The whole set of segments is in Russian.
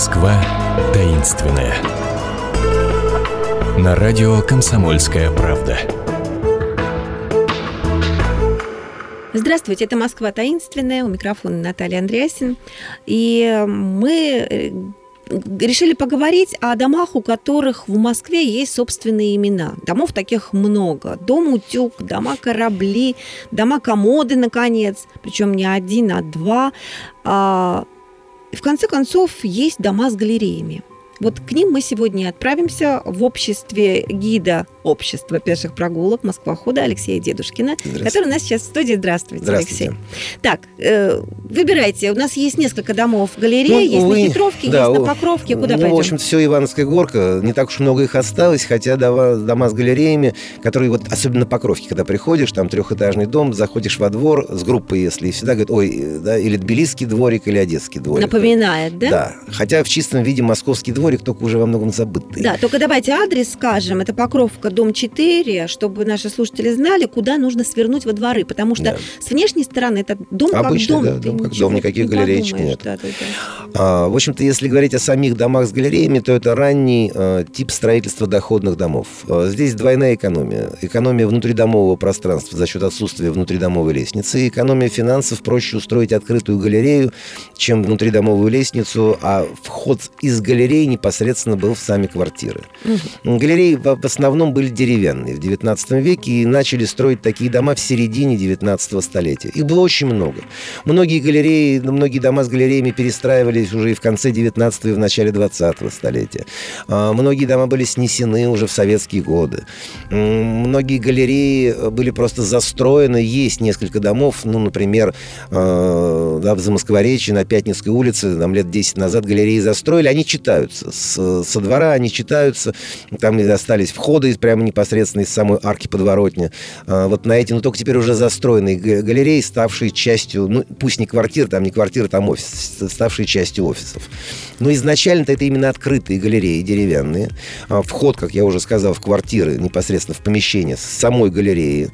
Москва таинственная. На радио «Комсомольская правда». Здравствуйте, это Москва таинственная, у микрофона Наталья Андреасин. И мы э, решили поговорить о домах, у которых в Москве есть собственные имена. Домов таких много. Дом утюг, дома корабли, дома комоды, наконец. Причем не один, а два. В конце концов, есть дома с галереями. Вот к ним мы сегодня отправимся в обществе гида общества пеших прогулок Москва хода Алексея Дедушкина, который у нас сейчас в студии. Здравствуйте, Здравствуйте. Алексей. Так, э, выбирайте. У нас есть несколько домов галереи, Ну, есть увы, на Петровке, да, есть на Покровке. Куда ну, пойдем? в общем, все Ивановская горка. Не так уж много их осталось, хотя дома, дома с галереями, которые вот, особенно Покровки, когда приходишь, там трехэтажный дом, заходишь во двор с группой, если и всегда говорят, ой, да, или тбилисский дворик, или одесский дворик. Напоминает, да? Да. Хотя в чистом виде московский дворик, только уже во многом забытый. Да, только давайте адрес скажем. Это Покровка, дом 4, чтобы наши слушатели знали, куда нужно свернуть во дворы. Потому что Да. с внешней стороны это дом Обычный, как дом. да, дом как дом, никаких не галереечек подумаешь. нет. Да, да, да. А, в общем-то, если говорить о самих домах с галереями, то это ранний э, тип строительства доходных домов. Э, здесь двойная экономия. Экономия внутридомового пространства за счет отсутствия внутридомовой лестницы. И экономия финансов проще устроить открытую галерею, чем внутридомовую лестницу, а вход из галереи непосредственно был в сами квартиры. Галереи в в основном были деревянные в XIX веке и начали строить такие дома в середине XIX столетия. Их было очень много. Многие галереи, многие дома с галереями перестраивались уже и в конце XIX и в начале XX столетия. А, Многие дома были снесены уже в советские годы. Многие галереи э, были просто застроены. Есть несколько домов, ну, например, э, да, в Замоскворечье на Пятницкой улице, там лет 10 назад галереи застроили, они читаются. С- со двора они читаются, там остались входы из- прямо непосредственно из самой арки подворотни. А, Вот на эти, но только теперь уже застроенные га- галереи, ставшие частью, ну, пусть не квартир, там не квартира, там офис, ставшие частью офисов. Но изначально-то это именно открытые галереи, деревянные. А, Вход, как я уже сказал, в квартиры, непосредственно в помещение с самой галереи.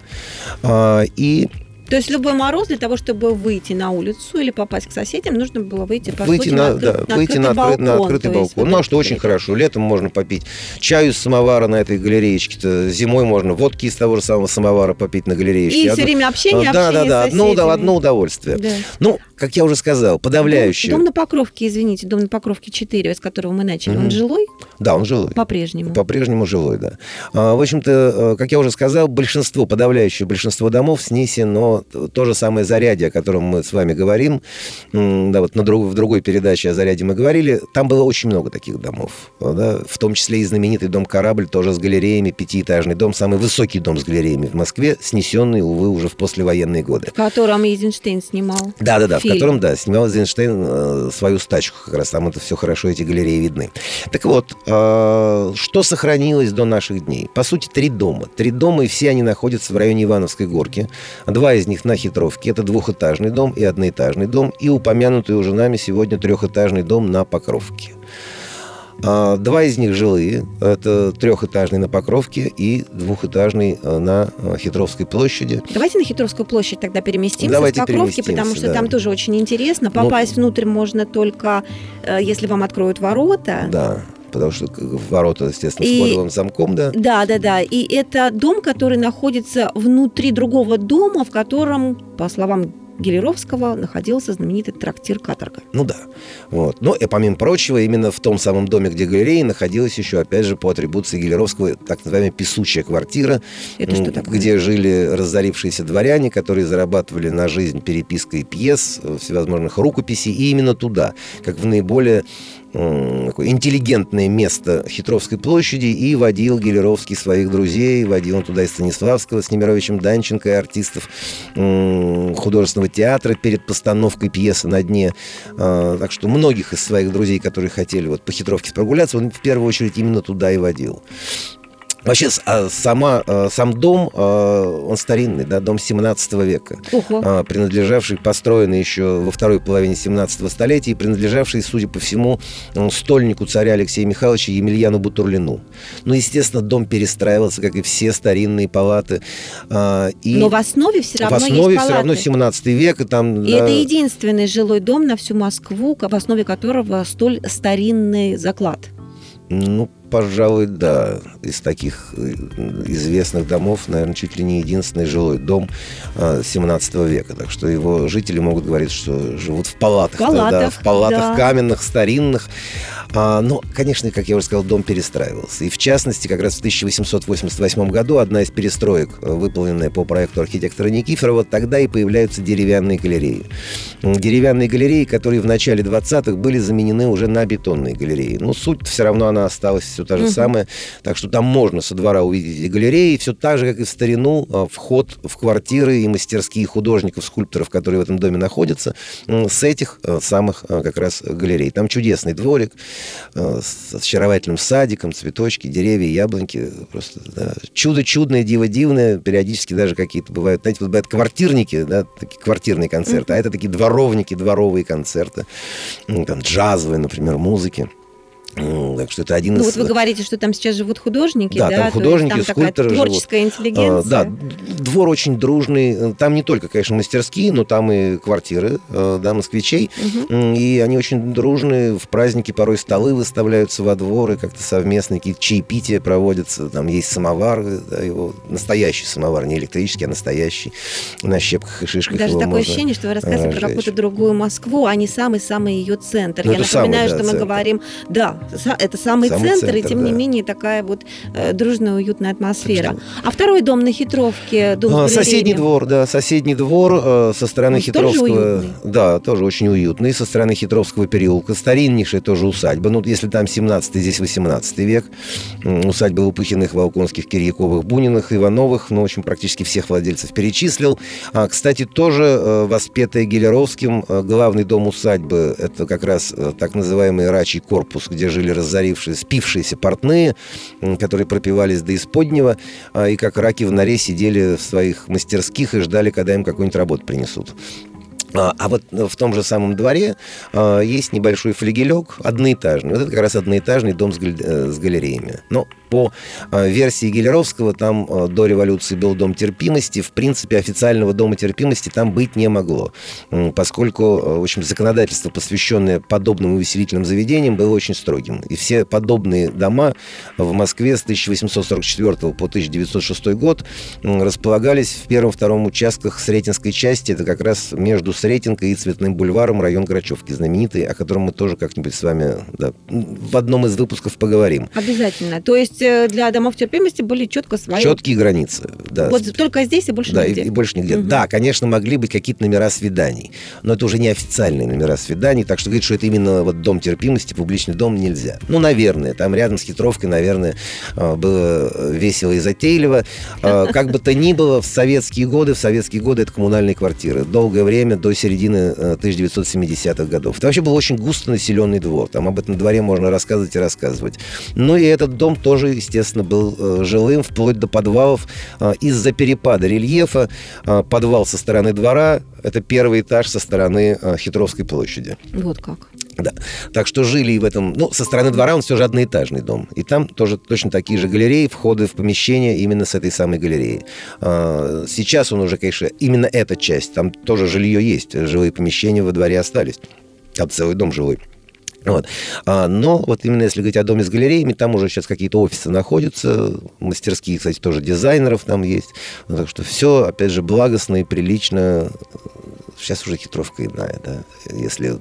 А, И То есть любой мороз для того, чтобы выйти на улицу или попасть к соседям, нужно было выйти, по выйти сути, на, откры- да, на выйти на, открытый откры- на балкон. открытый есть балкон. вот Ну, а что очень хорошо. Летом можно попить чаю из самовара на этой галереечке-то. Зимой можно водки из того же самого самовара попить на галереечке. И Одно- все время общение, да, общение да, да. с Одно, одно удовольствие. Да. Ну, как я уже сказал, подавляющее. Дом, дом на Покровке, извините, дом на Покровке 4, с которого мы начали, он Мгм. жилой Да, он жилой. по-прежнему? По-прежнему жилой, да. А, В общем-то, э, как я уже сказал, большинство, подавляющее большинство домов снесено то же самое зарядье, о котором мы с вами говорим. Да, вот на друг- в другой передаче о заряде мы говорили. Там было очень много таких домов. Да, в том числе и знаменитый дом «Корабль», тоже с галереями, пятиэтажный дом, самый высокий дом с галереями в Москве, снесенный, увы, уже в послевоенные годы. В котором Эйзенштейн снимал. Да, да, да, в котором, да, снимал Эйзенштейн э, свою стачку, как раз там это все хорошо, эти галереи видны. Так вот, э, что сохранилось до наших дней? По сути, три дома. Три дома, и все они находятся в районе Ивановской горки. Два из них на Хитровке. Это двухэтажный дом и одноэтажный дом, и упомянутый уже нами сегодня трехэтажный дом на Покровке. А, Два из них жилые. Это трехэтажный на Покровке и двухэтажный э, на э, Хитровской площади. Давайте на Хитровскую площадь тогда переместимся Давайте с Покровки, переместимся, потому что да. там тоже очень интересно. Ну, Попасть внутрь можно только, э, если вам откроют ворота. Да, потому что ворота, естественно, И- с кодовым замком, да. Да, да, да. И это дом, который находится внутри другого дома, в котором, по словам Гелеровского, находился знаменитый трактир «Каторга». Ну да. Вот. Но, и помимо прочего, именно в том самом доме, где галерея, находилась еще, опять же, по атрибуции Гелеровского, так называемая писучая квартира, Это что такое? где жили разорившиеся дворяне, которые зарабатывали на жизнь перепиской пьес, э, всевозможных рукописей, и именно туда, как в наиболее такое интеллигентное место Хитровской площади, и водил Гелеровский своих друзей, водил он туда и Станиславского с Немировичем Данченко, и артистов м, художественного театра перед постановкой пьесы на дне. А, Так что многих из своих друзей, которые хотели вот по Хитровке прогуляться, он в первую очередь именно туда и водил. Вообще, а, сама, а, сам дом, а, он старинный, да, дом 17 века, Ого. принадлежавший, построенный еще во второй половине 17 столетия и принадлежавший, судя по всему, стольнику царя Алексея Михайловича Емельяну Бутурлину. Ну, естественно, дом перестраивался, как и все старинные палаты. И Но в основе все равно В основе есть все равно 17 век. И, там, и да... это единственный жилой дом на всю Москву, в основе которого столь старинный заклад. Ну, пожалуй, да. Из таких э, известных домов, наверное, чуть ли не единственный жилой дом 17 а, века. Так что его жители могут говорить, что живут в палатах. палатах да, в палатах да. каменных, старинных. А, но, конечно, как я уже сказал, дом перестраивался. И в частности, как раз в 1888 году одна из перестроек, э, выполненная по проекту архитектора Никифорова, тогда и появляются деревянные галереи. Деревянные галереи, которые в начале 20-х были заменены уже на бетонные галереи. Но суть все равно она осталась все та же угу. самая. Так что там можно со двора увидеть и галереи. Все так же, как и в старину, а, вход в квартиры и мастерские художников, скульпторов, которые в этом доме находятся, с этих а, самых а, как раз галерей. Там чудесный дворик с очаровательным садиком, цветочки, деревья, яблоньки. Просто да. чудо чудное, диво дивное. Периодически даже какие-то бывают, знаете, вот бывают квартирники, да, такие квартирные концерты, а это такие дворовники, дворовые концерты. Там джазовые, например, музыки. Так что это один ну, из... вот вы говорите, что там сейчас живут художники, да? Да, там художники, там скульпторы творческая живут. интеллигенция. А, да, двор очень дружный. Там не только, конечно, мастерские, но там и квартиры, а, да, москвичей. Угу. И они очень дружные. В праздники порой столы выставляются во двор, и как-то совместно какие-то чаепития проводятся. Там есть самовар, да, его настоящий самовар, не электрический, а настоящий. На щепках и шишках Даже такое ощущение, что вы рассказываете про какую-то другую Москву, а не самый-самый ее центр. Ну, Я напоминаю, самый, да, что мы центр. говорим, да, это самый, самый центр, центр, и тем да. не менее такая вот э, дружная, уютная атмосфера. А второй дом на Хитровке, дом а, Соседний двор, да, соседний двор э, со стороны Он Хитровского. Тоже да, тоже очень уютный, со стороны Хитровского переулка. Стариннейшая тоже усадьба. Ну, если там 17 здесь 18 век. Усадьба Лопухиных, Волконских, Кирьяковых, Буниных, Ивановых. Ну, в общем, практически всех владельцев перечислил. А, кстати, тоже э, воспетая Гелеровским, э, главный дом усадьбы, это как раз э, так называемый рачий корпус, где жили разорившие, спившиеся портные, которые пропивались до исподнего, а, и как раки в норе сидели в своих мастерских и ждали, когда им какую-нибудь работу принесут. А, а вот в том же самом дворе а, есть небольшой флигелек, одноэтажный. Вот это как раз одноэтажный дом с, с галереями. Но по э, версии Гелеровского, там э, до революции был дом терпимости. В принципе, официального дома терпимости там быть не могло, поскольку, э, в общем, законодательство, посвященное подобным увеселительным заведениям, было очень строгим. И все подобные дома в Москве с 1844 по 1906 год располагались в первом-втором участках Сретенской части. Это как раз между Сретенкой и Цветным бульваром район Грачевки, знаменитый, о котором мы тоже как-нибудь с вами да, в одном из выпусков поговорим. Обязательно. То есть есть э, для домов терпимости были четко свои... Четкие границы, да. Вот только здесь и больше да, нигде. И, и больше нигде. Угу. Да, конечно, могли быть какие-то номера свиданий, но это уже не официальные номера свиданий, так что говорить, что это именно вот дом терпимости, публичный дом нельзя. Ну, наверное, там рядом с хитровкой, наверное, э, было весело и затейливо. Э, как бы то ни было, в советские годы, в советские годы это коммунальные квартиры. Долгое время, до середины 1970-х годов. Это вообще был очень густо населенный двор. Там об этом дворе можно рассказывать и рассказывать. Ну и этот дом тоже тоже, естественно, был э, жилым вплоть до подвалов э, из-за перепада рельефа. Э, подвал со стороны двора – это первый этаж со стороны Хитровской площади. Вот как. Да. Так что жили и в этом... Ну, со стороны двора он все же одноэтажный дом. И там тоже точно такие же галереи, входы в помещение именно с этой самой галереи. Сейчас он уже, конечно, именно эта часть. Там тоже жилье есть. Жилые помещения во дворе остались. Там целый дом жилой. Вот. А, но вот именно если говорить о доме с галереями, там уже сейчас какие-то офисы находятся, мастерские, кстати, тоже дизайнеров там есть. Так что все, опять же, благостно и прилично. Сейчас уже хитровка иная, да. Если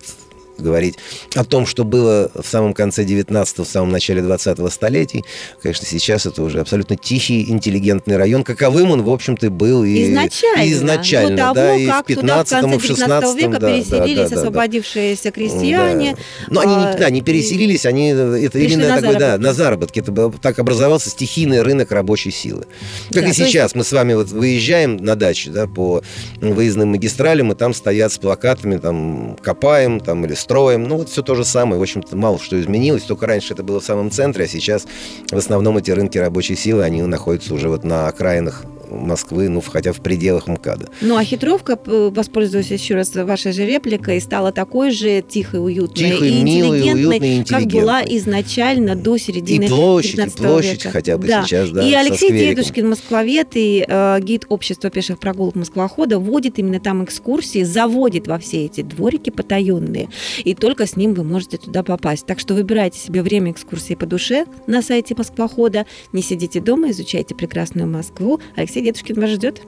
говорить о том, что было в самом конце 19-го, в самом начале 20-го столетий. Конечно, сейчас это уже абсолютно тихий, интеллигентный район, каковым он, в общем-то, был и изначально. И изначально, того, да, и в 15 и в 16 века да, переселились да, да, освободившиеся крестьяне. Да. Но они, а, да, не переселились, они это именно на такой, заработки. да, на заработки. Это был, так образовался стихийный рынок рабочей силы. Как Да, и то есть- сейчас, мы с вами вот выезжаем на дачу, да, по выездным магистралям, и там стоят с плакатами, там, копаем, там, или строим. Ну, вот все то же самое. В общем-то, мало что изменилось. Только раньше это было в самом центре, а сейчас в основном эти рынки рабочей силы, они находятся уже вот на окраинах Москвы, ну, хотя в пределах МКАДа. Ну, а хитровка, воспользуюсь еще раз вашей же репликой, стала такой же тихой, уютной Тихой, и милой, интеллигентной, уютной, как была изначально до середины И площадь, и 19 площадь века. хотя бы да. сейчас, да, И Алексей. Дедушкин, москвовед и э, гид общества пеших прогулок Москвохода, водит именно там экскурсии, заводит во все эти дворики потаенные. И только с ним вы можете туда попасть. Так что выбирайте себе время экскурсии по душе на сайте Москвохода. Не сидите дома, изучайте прекрасную Москву. Алексей Дедушкин вас ждет.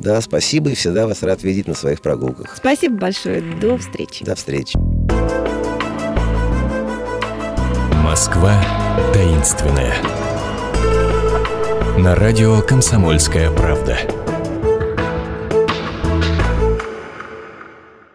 Да, спасибо, и всегда вас рад видеть на своих прогулках. Спасибо большое. До встречи. До встречи. Москва таинственная. На радио «Комсомольская правда».